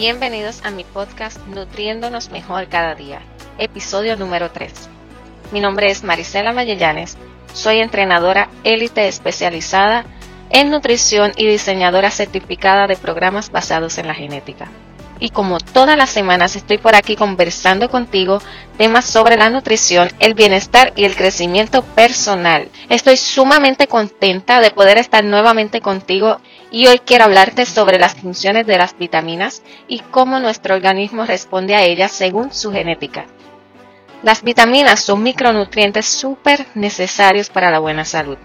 Bienvenidos a mi podcast Nutriéndonos Mejor Cada Día, episodio número 3. Mi nombre es Marisela Mayellanes, soy entrenadora élite especializada en nutrición y diseñadora certificada de programas basados en la genética. Y como todas las semanas estoy por aquí conversando contigo temas sobre la nutrición, el bienestar y el crecimiento personal. Estoy sumamente contenta de poder estar nuevamente contigo y hoy quiero hablarte sobre las funciones de las vitaminas y cómo nuestro organismo responde a ellas según su genética. Las vitaminas son micronutrientes súper necesarios para la buena salud,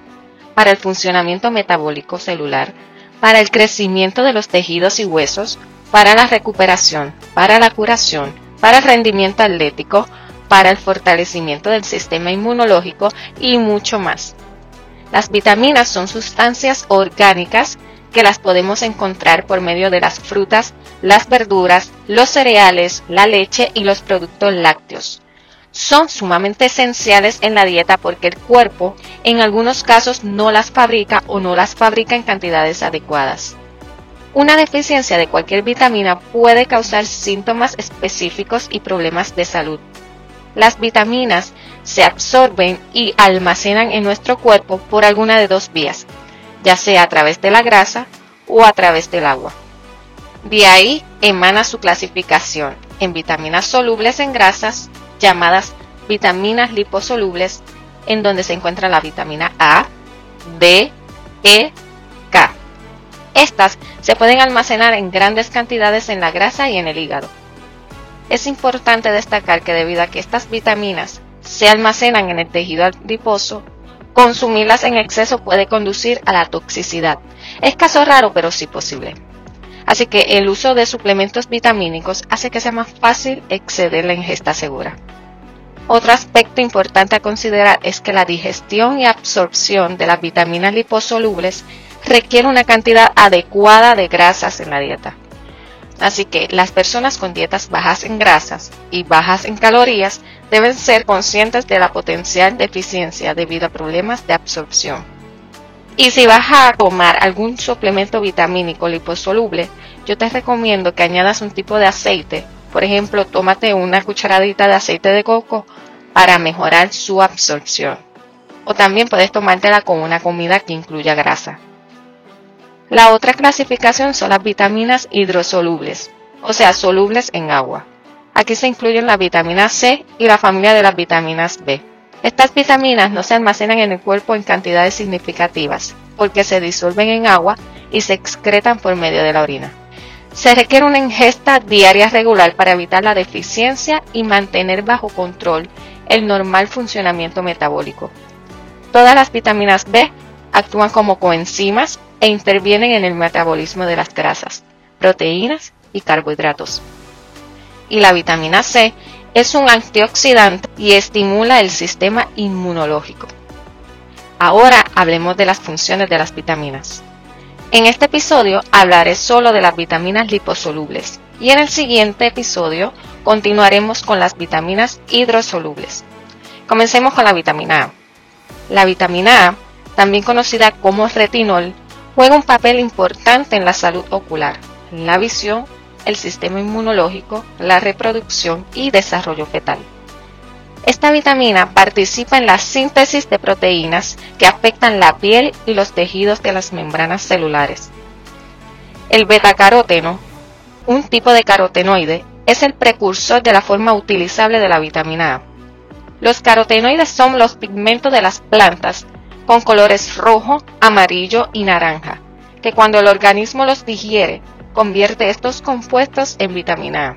para el funcionamiento metabólico celular, para el crecimiento de los tejidos y huesos, para la recuperación, para la curación, para el rendimiento atlético, para el fortalecimiento del sistema inmunológico y mucho más. Las vitaminas son sustancias orgánicas que las podemos encontrar por medio de las frutas, las verduras, los cereales, la leche y los productos lácteos. Son sumamente esenciales en la dieta porque el cuerpo en algunos casos no las fabrica o no las fabrica en cantidades adecuadas. Una deficiencia de cualquier vitamina puede causar síntomas específicos y problemas de salud. Las vitaminas se absorben y almacenan en nuestro cuerpo por alguna de dos vías, ya sea a través de la grasa o a través del agua. De ahí emana su clasificación en vitaminas solubles en grasas, llamadas vitaminas liposolubles, en donde se encuentra la vitamina A, D, E. Estas se pueden almacenar en grandes cantidades en la grasa y en el hígado. Es importante destacar que debido a que estas vitaminas se almacenan en el tejido adiposo, Consumirlas en exceso puede conducir a la toxicidad. Es caso raro, pero sí posible. Así que el uso de suplementos vitamínicos hace que sea más fácil exceder la ingesta segura. Otro aspecto importante a considerar es que la digestión y absorción de las vitaminas liposolubles requiere una cantidad adecuada de grasas en la dieta. Así que las personas con dietas bajas en grasas y bajas en calorías deben ser conscientes de la potencial deficiencia debido a problemas de absorción. Y si vas a tomar algún suplemento vitamínico liposoluble, yo te recomiendo que añadas un tipo de aceite. Por ejemplo, tómate una cucharadita de aceite de coco para mejorar su absorción. O también puedes tomártela con una comida que incluya grasa. La otra clasificación son las vitaminas hidrosolubles, o sea, solubles en agua. Aquí se incluyen la vitamina C y la familia de las vitaminas B. Estas vitaminas no se almacenan en el cuerpo en cantidades significativas, porque se disuelven en agua y se excretan por medio de la orina. Se requiere una ingesta diaria regular para evitar la deficiencia y mantener bajo control el normal funcionamiento metabólico. Todas las vitaminas B actúan como coenzimas e intervienen en el metabolismo de las grasas, proteínas y carbohidratos. Y la vitamina C es un antioxidante y estimula el sistema inmunológico. Ahora hablemos de las funciones de las vitaminas. En este episodio hablaré solo de las vitaminas liposolubles y en el siguiente episodio continuaremos con las vitaminas hidrosolubles. Comencemos con la vitamina A. La vitamina A, también conocida como retinol, juega un papel importante en la salud ocular, la visión, el sistema inmunológico, la reproducción y desarrollo fetal. Esta vitamina participa en la síntesis de proteínas que afectan la piel y los tejidos de las membranas celulares. El betacaroteno, un tipo de carotenoide, es el precursor de la forma utilizable de la vitamina A. Los carotenoides son los pigmentos de las plantas con colores rojo, amarillo y naranja, que cuando el organismo los digiere, convierte estos compuestos en vitamina A.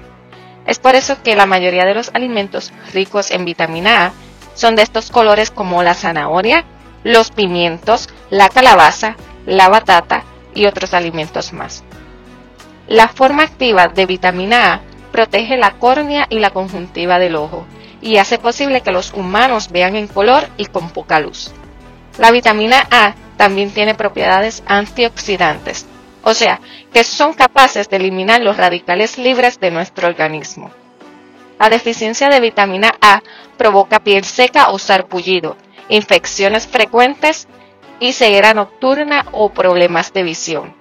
Es por eso que la mayoría de los alimentos ricos en vitamina A son de estos colores como la zanahoria, los pimientos, la calabaza, la batata y otros alimentos más. La forma activa de vitamina A protege la córnea y la conjuntiva del ojo y hace posible que los humanos vean en color y con poca luz. La vitamina A también tiene propiedades antioxidantes, o sea, que son capaces de eliminar los radicales libres de nuestro organismo. La deficiencia de vitamina A provoca piel seca o sarpullido, infecciones frecuentes y ceguera nocturna o problemas de visión.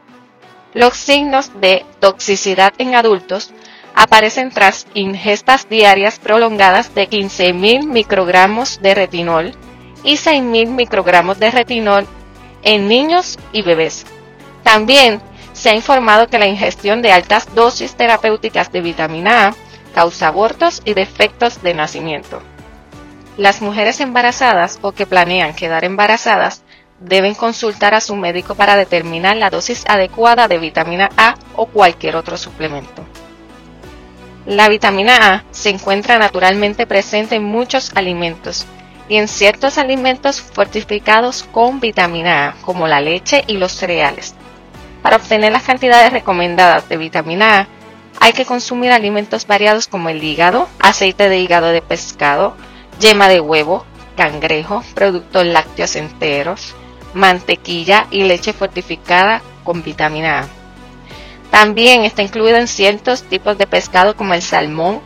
Los signos de toxicidad en adultos aparecen tras ingestas diarias prolongadas de 15.000 microgramos de retinol y 6.000 microgramos de retinol en niños y bebés. También se ha informado que la ingestión de altas dosis terapéuticas de vitamina A causa abortos y defectos de nacimiento. Las mujeres embarazadas o que planean quedar embarazadas deben consultar a su médico para determinar la dosis adecuada de vitamina A o cualquier otro suplemento. La vitamina A se encuentra naturalmente presente en muchos alimentos y en ciertos alimentos fortificados con vitamina A, como la leche y los cereales. Para obtener las cantidades recomendadas de vitamina A, hay que consumir alimentos variados como el hígado, aceite de hígado de pescado, yema de huevo, cangrejo, productos lácteos enteros, mantequilla y leche fortificada con vitamina A. También está incluido en ciertos tipos de pescado como el salmón,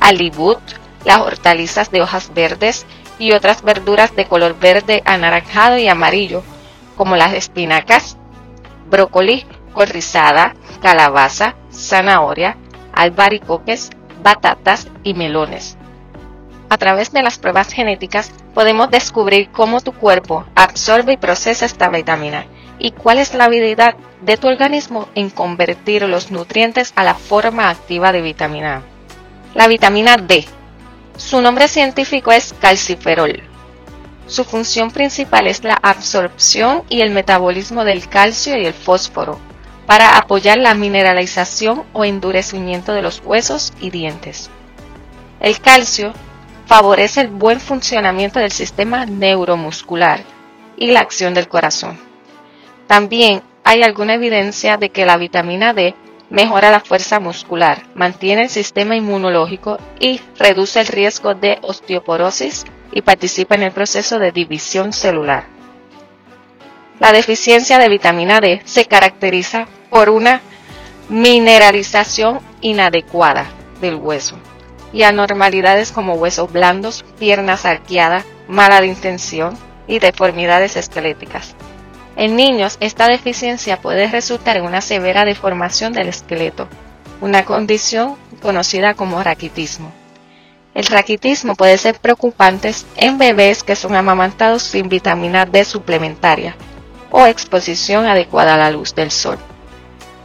alibut, las hortalizas de hojas verdes y otras verduras de color verde, anaranjado y amarillo, como las espinacas, brócoli, corrizada, calabaza, zanahoria, albaricoques, batatas y melones. A través de las pruebas genéticas podemos descubrir cómo tu cuerpo absorbe y procesa esta vitamina y cuál es la habilidad de tu organismo en convertir los nutrientes a la forma activa de vitamina A. La vitamina D. Su nombre científico es calciferol. Su función principal es la absorción y el metabolismo del calcio y el fósforo para apoyar la mineralización o endurecimiento de los huesos y dientes. El calcio favorece el buen funcionamiento del sistema neuromuscular y la acción del corazón. También hay alguna evidencia de que la vitamina D mejora la fuerza muscular, mantiene el sistema inmunológico y reduce el riesgo de osteoporosis y participa en el proceso de división celular. La deficiencia de vitamina D se caracteriza por una mineralización inadecuada del hueso y anormalidades como huesos blandos, piernas arqueadas, mala intención y deformidades esqueléticas. En niños, esta deficiencia puede resultar en una severa deformación del esqueleto, una condición conocida como raquitismo. El raquitismo puede ser preocupante en bebés que son amamantados sin vitamina D suplementaria o exposición adecuada a la luz del sol.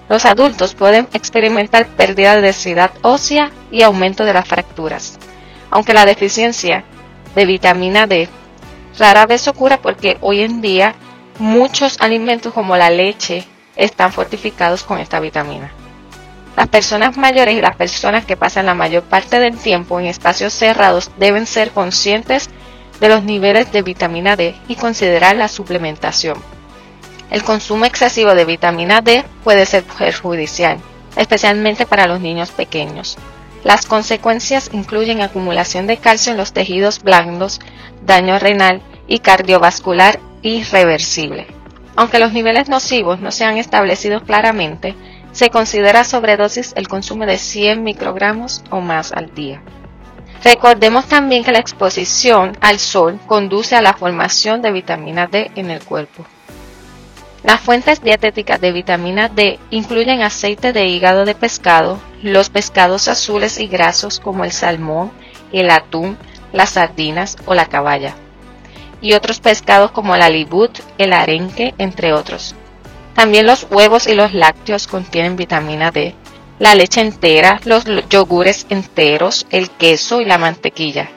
Los adultos pueden experimentar pérdida de densidad ósea y aumento de las fracturas, aunque la deficiencia de vitamina D rara vez ocurre porque hoy en día Muchos alimentos como la leche están fortificados con esta vitamina. Las personas mayores y las personas que pasan la mayor parte del tiempo en espacios cerrados deben ser conscientes de los niveles de vitamina D y considerar la suplementación. El consumo excesivo de vitamina D puede ser perjudicial, especialmente para los niños pequeños. Las consecuencias incluyen acumulación de calcio en los tejidos blandos, daño renal y cardiovascular irreversible. Aunque los niveles nocivos no se han establecido claramente, se considera sobredosis el consumo de 100 microgramos o más al día. Recordemos también que la exposición al sol conduce a la formación de vitamina D en el cuerpo. Las fuentes dietéticas de vitamina D incluyen aceite de hígado de pescado, los pescados azules y grasos como el salmón, el atún, las sardinas o la caballa y otros pescados como el alibut, el arenque, entre otros. También los huevos y los lácteos contienen vitamina D, la leche entera, los yogures enteros, el queso y la mantequilla.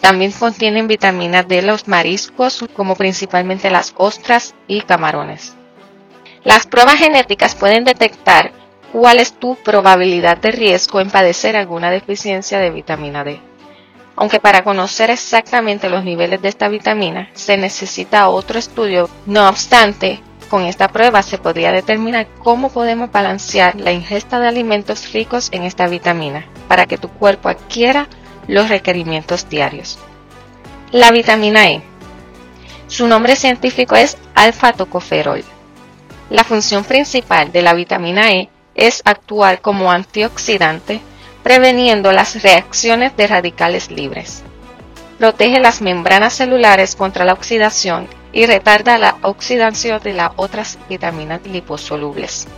También contienen vitamina D los mariscos, como principalmente las ostras y camarones. Las pruebas genéticas pueden detectar cuál es tu probabilidad de riesgo en padecer alguna deficiencia de vitamina D aunque para conocer exactamente los niveles de esta vitamina se necesita otro estudio. No obstante, con esta prueba se podría determinar cómo podemos balancear la ingesta de alimentos ricos en esta vitamina para que tu cuerpo adquiera los requerimientos diarios. La vitamina E. Su nombre científico es alfa-tocoferol. La función principal de la vitamina E es actuar como antioxidante preveniendo las reacciones de radicales libres. Protege las membranas celulares contra la oxidación y retarda la oxidación de las otras vitaminas liposolubles.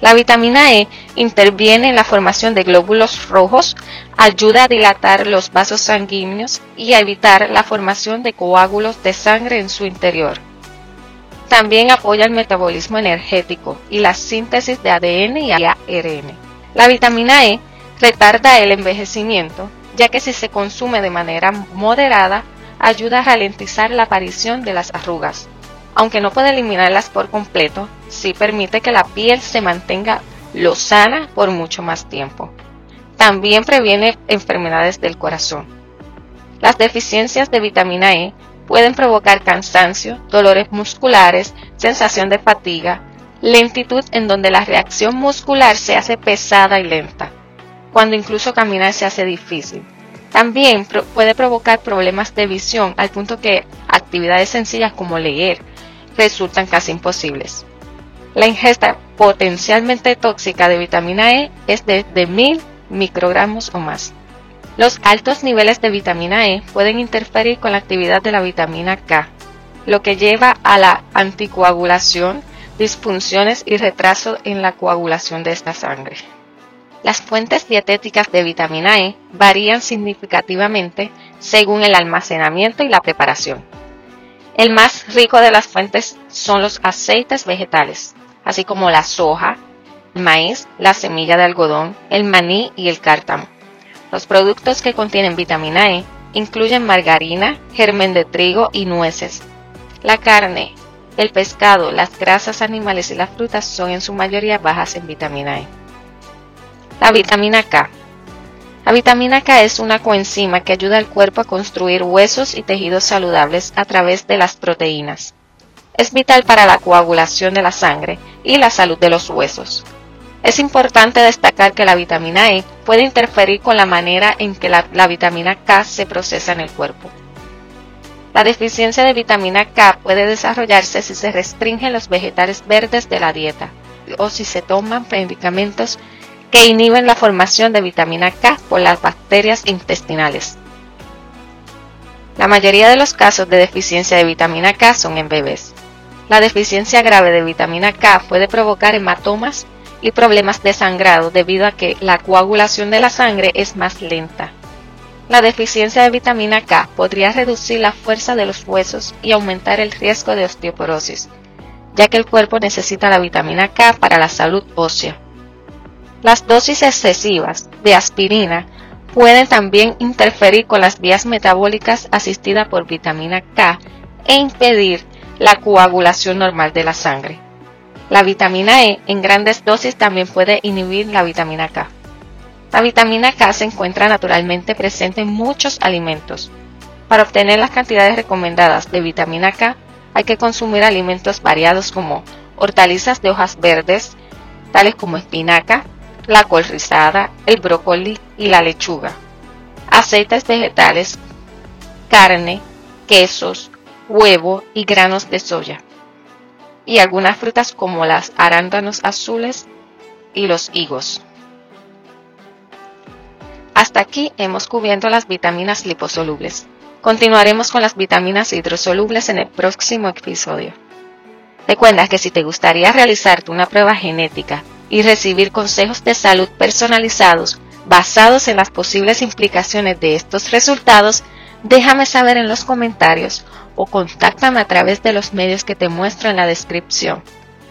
La vitamina E interviene en la formación de glóbulos rojos, ayuda a dilatar los vasos sanguíneos y a evitar la formación de coágulos de sangre en su interior. También apoya el metabolismo energético y la síntesis de ADN y ARN. La vitamina E retarda el envejecimiento, ya que si se consume de manera moderada, ayuda a ralentizar la aparición de las arrugas. Aunque no puede eliminarlas por completo, sí permite que la piel se mantenga lozana por mucho más tiempo. También previene enfermedades del corazón. Las deficiencias de vitamina E pueden provocar cansancio, dolores musculares, sensación de fatiga, lentitud en donde la reacción muscular se hace pesada y lenta, cuando incluso caminar se hace difícil. También puede provocar problemas de visión al punto que actividades sencillas como leer resultan casi imposibles. La ingesta potencialmente tóxica de vitamina E es de, de 1000 microgramos o más. Los altos niveles de vitamina E pueden interferir con la actividad de la vitamina K, lo que lleva a la anticoagulación, disfunciones y retraso en la coagulación de esta sangre. Las fuentes dietéticas de vitamina E varían significativamente según el almacenamiento y la preparación. El más rico de las fuentes son los aceites vegetales, así como la soja, el maíz, la semilla de algodón, el maní y el cártamo. Los productos que contienen vitamina E incluyen margarina, germen de trigo y nueces. La carne, el pescado, las grasas animales y las frutas son en su mayoría bajas en vitamina E. La vitamina K. La vitamina K es una coenzima que ayuda al cuerpo a construir huesos y tejidos saludables a través de las proteínas. Es vital para la coagulación de la sangre y la salud de los huesos. Es importante destacar que la vitamina E puede interferir con la manera en que la, vitamina K se procesa en el cuerpo. La deficiencia de vitamina K puede desarrollarse si se restringen los vegetales verdes de la dieta o si se toman medicamentos que inhiben la formación de vitamina K por las bacterias intestinales. La mayoría de los casos de deficiencia de vitamina K son en bebés. La deficiencia grave de vitamina K puede provocar hematomas y problemas de sangrado debido a que la coagulación de la sangre es más lenta. La deficiencia de vitamina K podría reducir la fuerza de los huesos y aumentar el riesgo de osteoporosis, ya que el cuerpo necesita la vitamina K para la salud ósea. Las dosis excesivas de aspirina pueden también interferir con las vías metabólicas asistidas por vitamina K e impedir la coagulación normal de la sangre. La vitamina E en grandes dosis también puede inhibir la vitamina K. La vitamina K se encuentra naturalmente presente en muchos alimentos. Para obtener las cantidades recomendadas de vitamina K hay que consumir alimentos variados como hortalizas de hojas verdes, tales como espinaca, la col rizada, el brócoli y la lechuga, aceites vegetales, carne, quesos, huevo y granos de soya, y algunas frutas como las arándanos azules y los higos. Hasta aquí hemos cubierto las vitaminas liposolubles. Continuaremos con las vitaminas hidrosolubles en el próximo episodio. Recuerda que si te gustaría realizarte una prueba genética y recibir consejos de salud personalizados basados en las posibles implicaciones de estos resultados, déjame saber en los comentarios o contáctame a través de los medios que te muestro en la descripción.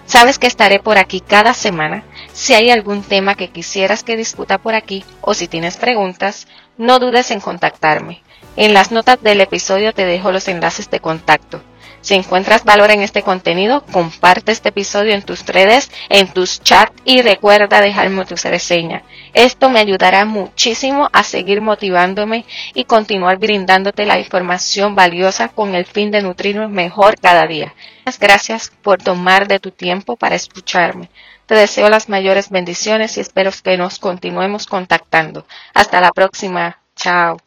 Sabes que estaré por aquí cada semana. Si hay algún tema que quisieras que discuta por aquí o si tienes preguntas, no dudes en contactarme. En las notas del episodio te dejo los enlaces de contacto. Si encuentras valor en este contenido, comparte este episodio en tus redes, en tus chats y recuerda dejarme tu reseña. Esto me ayudará muchísimo a seguir motivándome y continuar brindándote la información valiosa con el fin de nutrirnos mejor cada día. Gracias por tomar de tu tiempo para escucharme. Te deseo las mayores bendiciones y espero que nos continuemos contactando. Hasta la próxima. Chao.